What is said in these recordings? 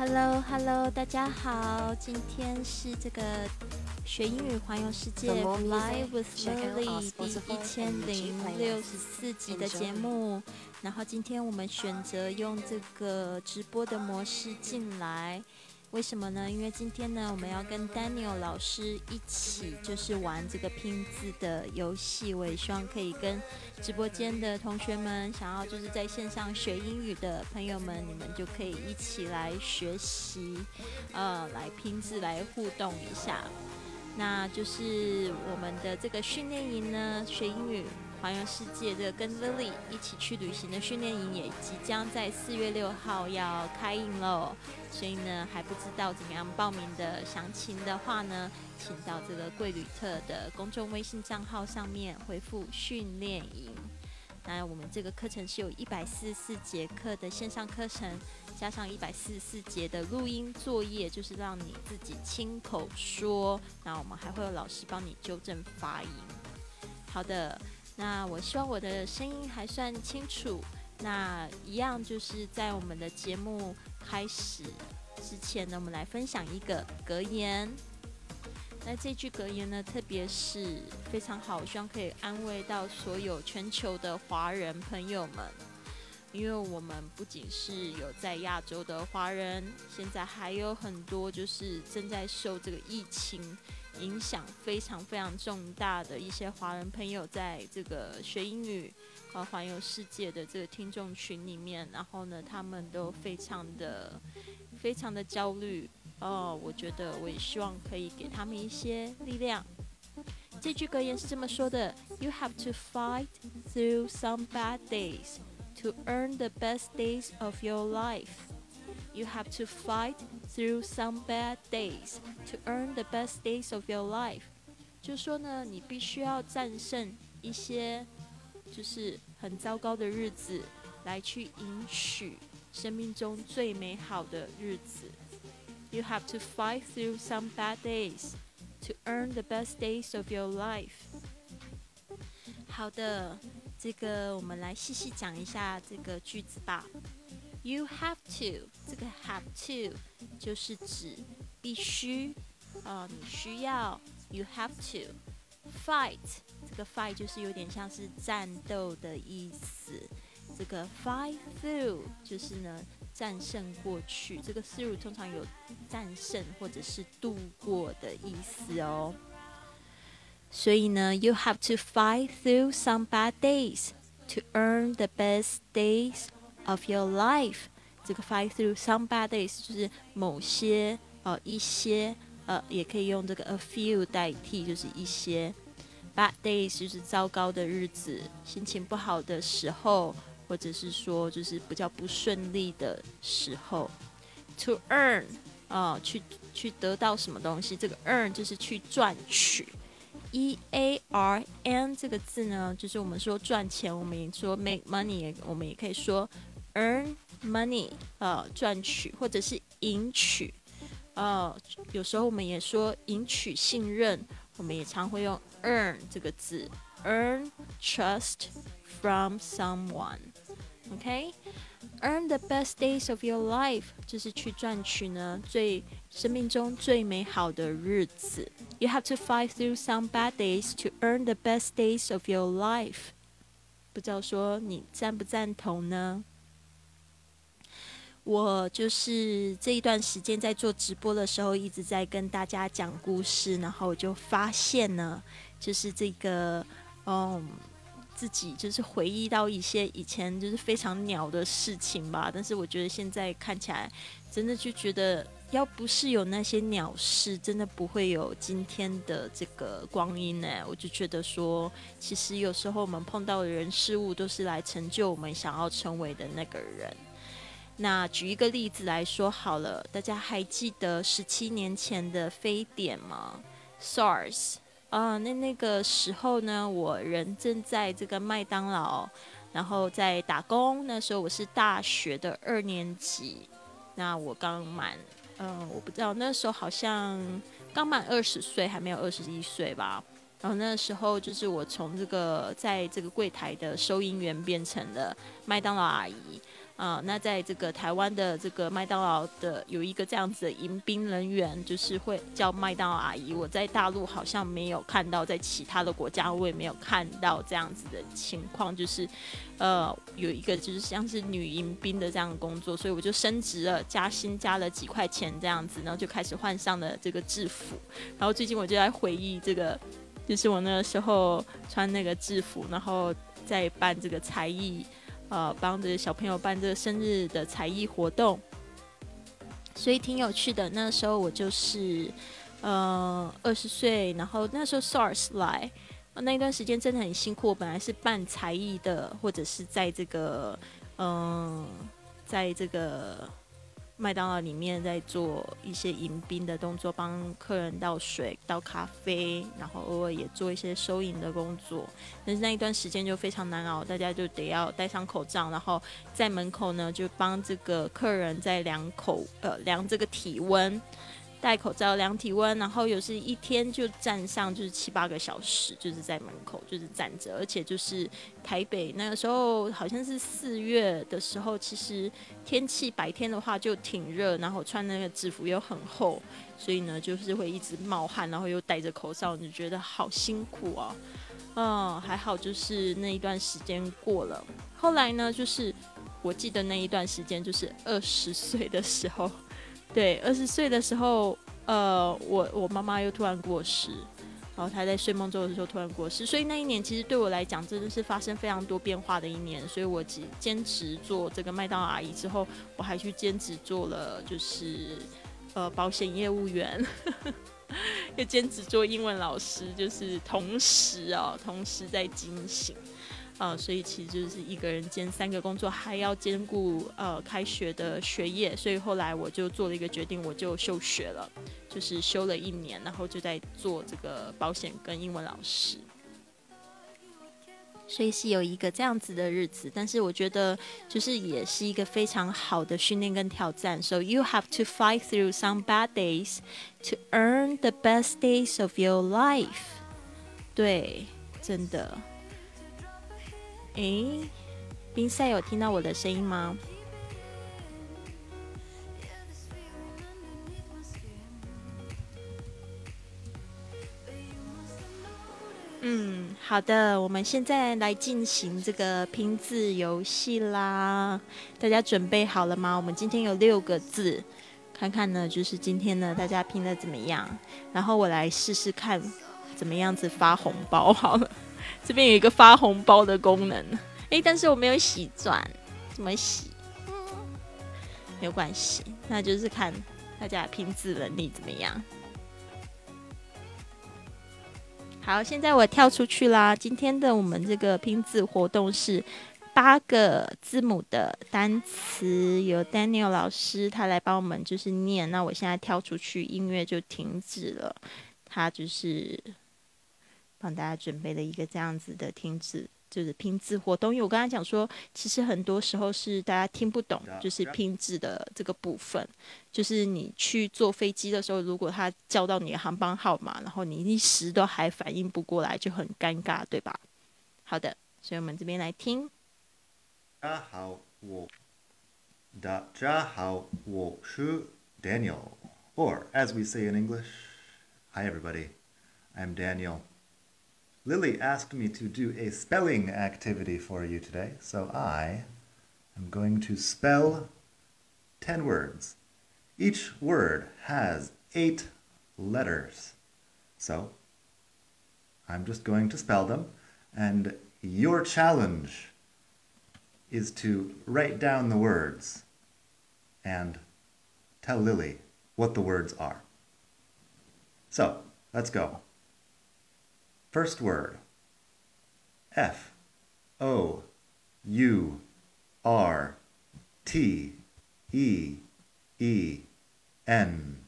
Hello Hello，大家好，今天是这个学英语环游世界 Fly with Lily 第一千零六十四集的节目。然后今天我们选择用这个直播的模式进来。为什么呢？因为今天呢，我们要跟 Daniel 老师一起就是玩这个拼字的游戏。我也希望可以跟直播间的同学们，想要就是在线上学英语的朋友们，你们就可以一起来学习，呃，来拼字，来互动一下。那就是我们的这个训练营呢，学英语。环游世界的跟 Lily 一起去旅行的训练营也即将在四月六号要开营喽，所以呢还不知道怎么样报名的详情的话呢，请到这个贵旅特的公众微信账号上面回复训练营。那我们这个课程是有一百四十四节课的线上课程，加上一百四十四节的录音作业，就是让你自己亲口说。那我们还会有老师帮你纠正发音。好的。那我希望我的声音还算清楚。那一样就是在我们的节目开始之前呢，我们来分享一个格言。那这句格言呢，特别是非常好，希望可以安慰到所有全球的华人朋友们。因为我们不仅是有在亚洲的华人，现在还有很多就是正在受这个疫情。影响非常非常重大的一些华人朋友，在这个学英语和环游世界的这个听众群里面，然后呢，他们都非常的非常的焦虑哦。我觉得我也希望可以给他们一些力量。这句格言是这么说的：You have to fight through some bad days to earn the best days of your life. You have to fight through some bad days to earn the best days of your life。就说呢，你必须要战胜一些就是很糟糕的日子，来去赢取生命中最美好的日子。You have to fight through some bad days to earn the best days of your life。好的，这个我们来细细讲一下这个句子吧。You have to，这个 have to 就是指必须，呃，你需要。You have to fight，这个 fight 就是有点像是战斗的意思。这个 fight through 就是呢战胜过去。这个 through 通常有战胜或者是度过的意思哦。所以呢，You have to fight through some bad days to earn the best days. Of your life，这个 fight through some bad days 就是某些呃一些呃也可以用这个 a few 代替，就是一些 bad days 就是糟糕的日子，心情不好的时候，或者是说就是比较不顺利的时候。To earn 啊，去去得到什么东西，这个 earn 就是去赚取。E A R N 这个字呢，就是我们说赚钱，我们也说 make money，我们也可以说。Earn money，呃，赚取或者是赢取，呃，有时候我们也说赢取信任，我们也常会用 earn 这个字，earn trust from someone，OK？Earn the best days of your life，就是去赚取呢最生命中最美好的日子。You have to fight through some bad days to earn the best days of your life。不知道说你赞不赞同呢？我就是这一段时间在做直播的时候，一直在跟大家讲故事，然后我就发现呢，就是这个，嗯，自己就是回忆到一些以前就是非常鸟的事情吧。但是我觉得现在看起来，真的就觉得，要不是有那些鸟事，真的不会有今天的这个光阴呢。我就觉得说，其实有时候我们碰到的人事物，都是来成就我们想要成为的那个人。那举一个例子来说好了，大家还记得十七年前的非典吗？SARS 啊，那那个时候呢，我人正在这个麦当劳，然后在打工。那时候我是大学的二年级，那我刚满，嗯，我不知道那时候好像刚满二十岁，还没有二十一岁吧。然后那时候就是我从这个在这个柜台的收银员变成了麦当劳阿姨。啊，那在这个台湾的这个麦当劳的有一个这样子的迎宾人员，就是会叫麦当劳阿姨。我在大陆好像没有看到，在其他的国家我也没有看到这样子的情况，就是呃有一个就是像是女迎宾的这样的工作，所以我就升职了，加薪加了几块钱这样子，然后就开始换上了这个制服。然后最近我就在回忆这个，就是我那个时候穿那个制服，然后在办这个才艺。呃，帮着小朋友办这个生日的才艺活动，所以挺有趣的。那时候我就是呃二十岁，然后那时候 SARS 来，那一段时间真的很辛苦。我本来是办才艺的，或者是在这个嗯，在这个。麦当劳里面在做一些迎宾的动作，帮客人倒水、倒咖啡，然后偶尔也做一些收银的工作。但是那一段时间就非常难熬，大家就得要戴上口罩，然后在门口呢就帮这个客人在量口呃量这个体温。戴口罩量体温，然后有时一天就站上就是七八个小时，就是在门口就是站着，而且就是台北那个时候好像是四月的时候，其实天气白天的话就挺热，然后穿那个制服又很厚，所以呢就是会一直冒汗，然后又戴着口罩，就觉得好辛苦哦。嗯，还好就是那一段时间过了，后来呢就是我记得那一段时间就是二十岁的时候。对，二十岁的时候，呃，我我妈妈又突然过世，然后她在睡梦中的时候突然过世，所以那一年其实对我来讲真的是发生非常多变化的一年。所以我只坚持做这个麦当劳阿姨之后，我还去兼职做了就是呃保险业务员，又兼职做英文老师，就是同时哦，同时在进行。呃，所以其实就是一个人兼三个工作，还要兼顾呃开学的学业，所以后来我就做了一个决定，我就休学了，就是休了一年，然后就在做这个保险跟英文老师，所以是有一个这样子的日子，但是我觉得就是也是一个非常好的训练跟挑战。So you have to fight through some bad days to earn the best days of your life。对，真的。诶，冰赛有听到我的声音吗？嗯，好的，我们现在来进行这个拼字游戏啦。大家准备好了吗？我们今天有六个字，看看呢，就是今天呢，大家拼的怎么样？然后我来试试看，怎么样子发红包好了。这边有一个发红包的功能，哎，但是我没有洗钻，怎么洗？没有关系，那就是看大家拼字能力怎么样。好，现在我跳出去啦。今天的我们这个拼字活动是八个字母的单词，由 Daniel 老师他来帮我们就是念。那我现在跳出去，音乐就停止了。他就是。帮大家准备了一个这样子的听字，就是拼字活动。因为我刚才讲说，其实很多时候是大家听不懂，就是拼字的这个部分。就是你去坐飞机的时候，如果他叫到你的航班号码，然后你一时都还反应不过来，就很尴尬，对吧？好的，所以我们这边来听。大家好，我大家好，我是 Daniel，or as we say in English，Hi everybody，I'm Daniel。Lily asked me to do a spelling activity for you today, so I am going to spell 10 words. Each word has eight letters. So I'm just going to spell them, and your challenge is to write down the words and tell Lily what the words are. So let's go. First word. F. O. U. R. T. E. E. N.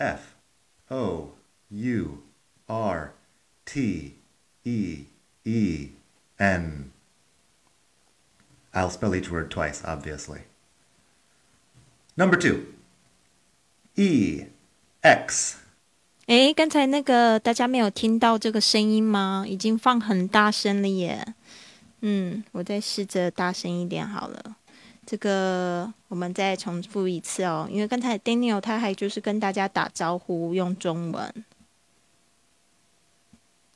F. O. U. R. T. E. E. N. I'll spell each word twice, obviously. Number two. E. X 诶，刚才那个大家没有听到这个声音吗？已经放很大声了耶。嗯，我再试着大声一点好了。这个我们再重复一次哦，因为刚才 Daniel 他还就是跟大家打招呼用中文。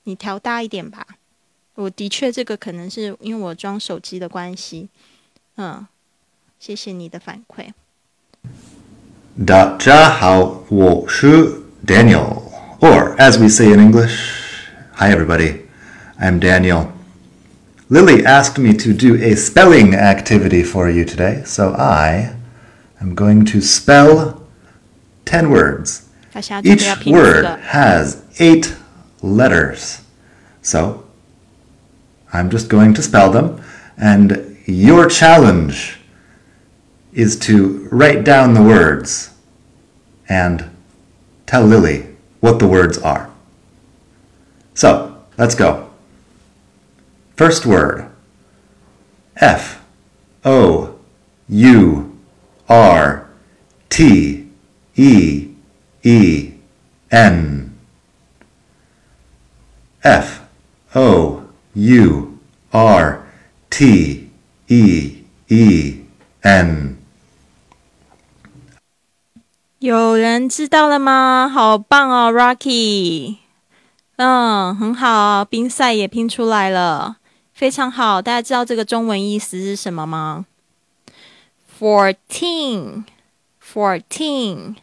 你调大一点吧。我的确这个可能是因为我装手机的关系。嗯，谢谢你的反馈。大家好，我是 Daniel, or as we say in English, hi everybody, I'm Daniel. Lily asked me to do a spelling activity for you today, so I am going to spell 10 words. Each word has eight letters. So I'm just going to spell them, and your challenge is to write down the words and tell Lily what the words are. So let's go. First word. F. O. U. R. T. E. E. N. F. O. U. R. T. E. E. N 有人知道了吗？好棒哦，Rocky！嗯，很好，冰赛也拼出来了。非常好，大家知道这个中文意思是什么吗？Fourteen，fourteen，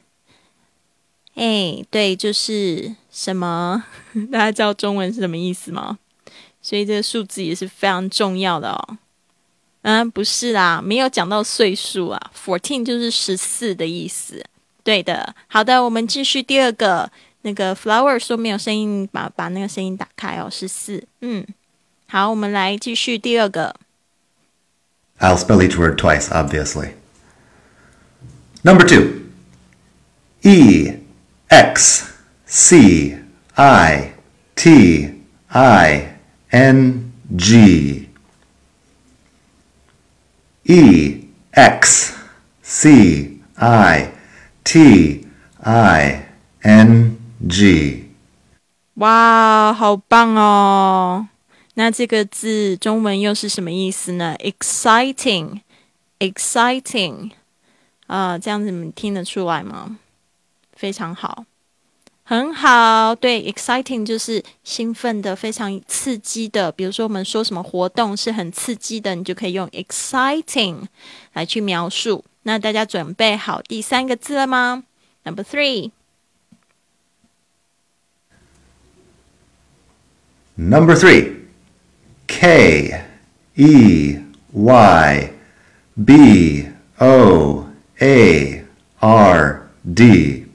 哎，对，就是什么？大家知道中文是什么意思吗？所以这个数字也是非常重要的哦。嗯，不是啦，没有讲到岁数啊。Fourteen 就是十四的意思。对的，好的，我们继续第二个。那个 Flower 说没有声音，把把那个声音打开哦。十四，嗯。好，我们来继续第二个。I'll spell each word twice, obviously. Number two. E X C I T I N G. E X C I T I N G。哇，好棒哦！那这个字中文又是什么意思呢？exciting，exciting，啊，这样子你们听得出来吗？非常好，很好。对，exciting 就是兴奋的、非常刺激的。比如说，我们说什么活动是很刺激的，你就可以用 exciting 来去描述。那大家准备好第三个字了吗？Number three。Number three. K E Y B O A R D.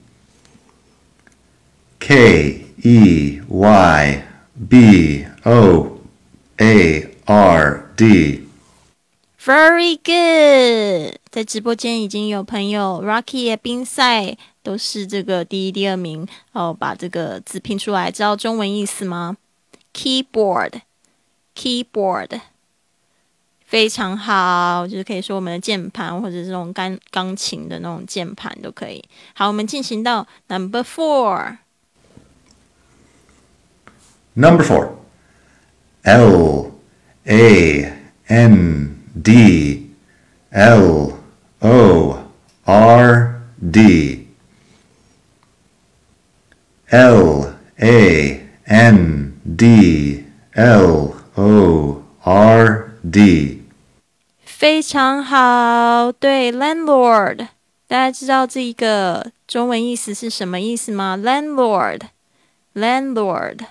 K E Y B O A R D. Very good， 在直播间已经有朋友 Rocky 冰赛都是这个第一、第二名哦，把这个字拼出来，知道中文意思吗？Keyboard。Keyboard 非常好，就是可以说我们的键盘或者这种钢钢琴的那种键盘都可以。好，我们进行到 Number Four。Number Four。L A N D L O R D L A N D L O R D，非常好。对，landlord，大家知道这一个中文意思是什么意思吗？landlord，landlord，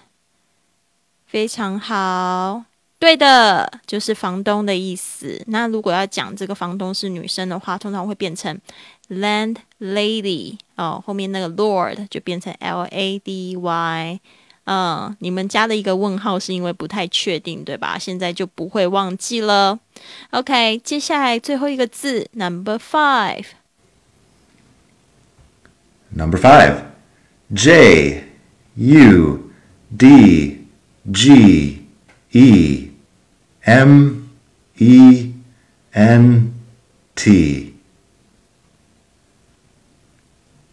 非常好。 对的，就是房东的意思。那如果要讲这个房东是女生的话，通常会变成 landlady 哦，后面那个 lord 就变成 L A D Y。嗯，你们加的一个问号是因为不太确定，对吧？现在就不会忘记了。OK，接下来最后一个字，Number five。Number five, J U D G E M E N T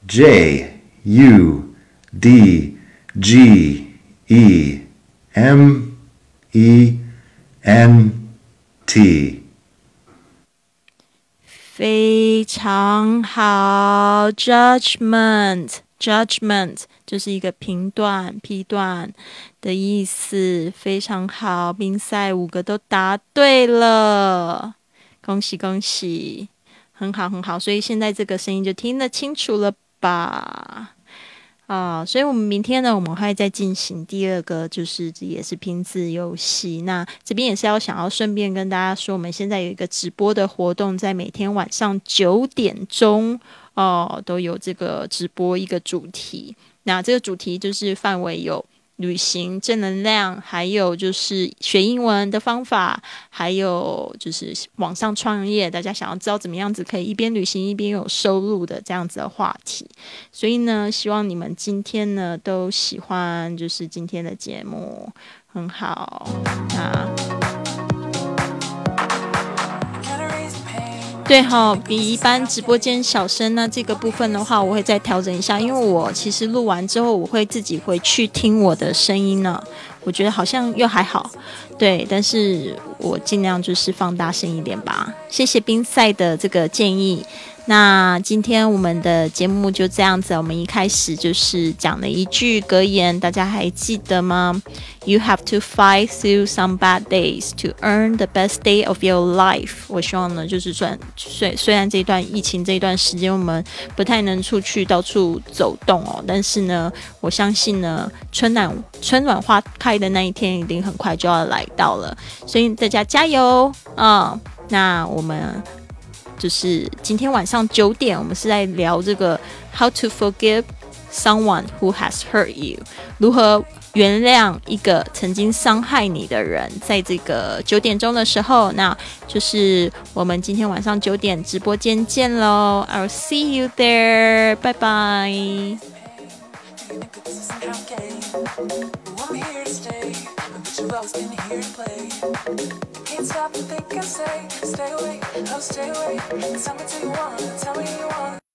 J U D G E M E N T。非常好 Judgment 就是一个评断、批断的意思，非常好。比赛五个都答对了，恭喜恭喜，很好很好。所以现在这个声音就听得清楚了吧？啊，所以我们明天呢，我们会再进行第二个，就是这也是拼字游戏。那这边也是要想要顺便跟大家说，我们现在有一个直播的活动，在每天晚上九点钟哦，都有这个直播一个主题。那这个主题就是范围有。旅行正能量，还有就是学英文的方法，还有就是网上创业，大家想要知道怎么样子可以一边旅行一边有收入的这样子的话题。所以呢，希望你们今天呢都喜欢，就是今天的节目很好啊。对哈，比一般直播间小声那。这个部分的话，我会再调整一下，因为我其实录完之后，我会自己回去听我的声音呢。我觉得好像又还好，对，但是我尽量就是放大声一点吧。谢谢冰赛的这个建议。那今天我们的节目就这样子，我们一开始就是讲了一句格言，大家还记得吗？You have to fight through some bad days to earn the best day of your life。我希望呢，就是虽虽虽然这段疫情这一段时间我们不太能出去到处走动哦，但是呢，我相信呢，春暖春暖花开的那一天一定很快就要来到了，所以大家加油啊！那我们。就是今天晚上九点，我们是在聊这个 How to forgive someone who has hurt you，如何原谅一个曾经伤害你的人。在这个九点钟的时候，那就是我们今天晚上九点直播间见喽！I'll see you there，拜拜。get you lost in here and play. Can't stop and think I say, stay away, oh stay away. Tell me till you want? tell me you want?